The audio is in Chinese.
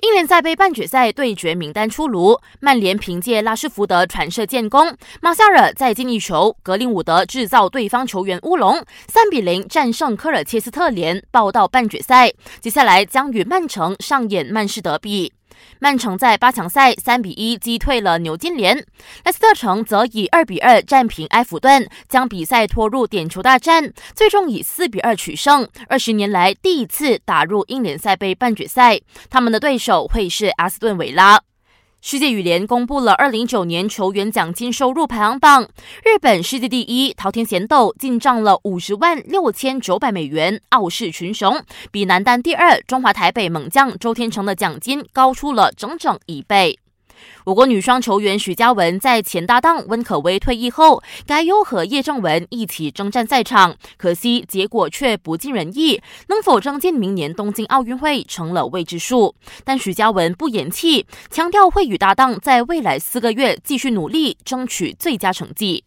英联赛杯半决赛对决名单出炉，曼联凭借拉什福德传射建功，马夏尔再进一球，格林伍德制造对方球员乌龙，三比零战胜科尔切斯特联，报到半决赛。接下来将与曼城上演曼市德比。曼城在八强赛三比一击退了牛津联，莱斯特城则以二比二战平埃弗顿，将比赛拖入点球大战，最终以四比二取胜。二十年来第一次打入英联赛杯半决赛，他们的对手会是阿斯顿维拉。世界羽联公布了二零一九年球员奖金收入排行榜，日本世界第一桃田贤斗进账了五十万六千九百美元，傲视群雄，比男单第二中华台北猛将周天成的奖金高出了整整一倍。我国女双球员许嘉文在前搭档温可薇退役后，该又和叶正文一起征战赛场，可惜结果却不尽人意，能否争进明年东京奥运会成了未知数。但许嘉文不言弃，强调会与搭档在未来四个月继续努力，争取最佳成绩。